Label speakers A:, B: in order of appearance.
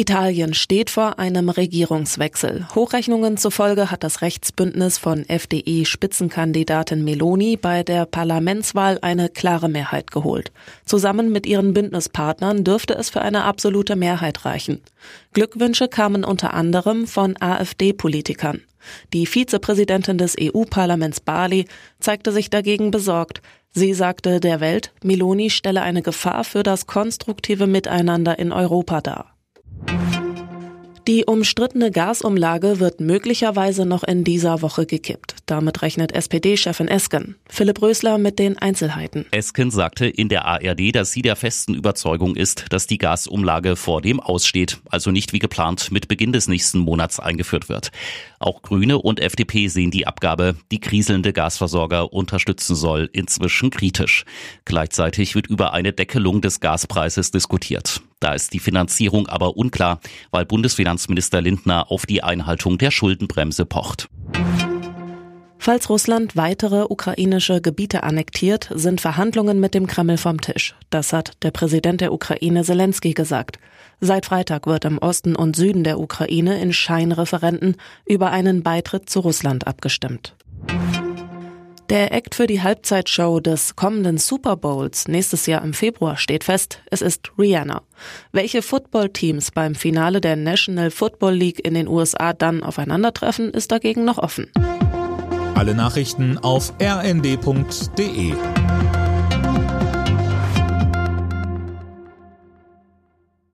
A: Italien steht vor einem Regierungswechsel. Hochrechnungen zufolge hat das Rechtsbündnis von FDE-Spitzenkandidatin Meloni bei der Parlamentswahl eine klare Mehrheit geholt. Zusammen mit ihren Bündnispartnern dürfte es für eine absolute Mehrheit reichen. Glückwünsche kamen unter anderem von AfD-Politikern. Die Vizepräsidentin des EU-Parlaments Bali zeigte sich dagegen besorgt. Sie sagte der Welt, Meloni stelle eine Gefahr für das konstruktive Miteinander in Europa dar. Die umstrittene Gasumlage wird möglicherweise noch in dieser Woche gekippt. Damit rechnet SPD-Chefin Esken. Philipp Rösler mit den Einzelheiten.
B: Esken sagte in der ARD, dass sie der festen Überzeugung ist, dass die Gasumlage vor dem aussteht, also nicht wie geplant mit Beginn des nächsten Monats eingeführt wird. Auch Grüne und FDP sehen die Abgabe, die kriselnde Gasversorger unterstützen soll, inzwischen kritisch. Gleichzeitig wird über eine Deckelung des Gaspreises diskutiert. Da ist die Finanzierung aber unklar, weil Bundesfinanzminister Lindner auf die Einhaltung der Schuldenbremse pocht.
A: Falls Russland weitere ukrainische Gebiete annektiert, sind Verhandlungen mit dem Kreml vom Tisch. Das hat der Präsident der Ukraine Zelensky gesagt. Seit Freitag wird im Osten und Süden der Ukraine in Scheinreferenten über einen Beitritt zu Russland abgestimmt. Der Act für die Halbzeitshow des kommenden Super Bowls nächstes Jahr im Februar steht fest. Es ist Rihanna. Welche Footballteams beim Finale der National Football League in den USA dann aufeinandertreffen, ist dagegen noch offen.
C: Alle Nachrichten auf rnd.de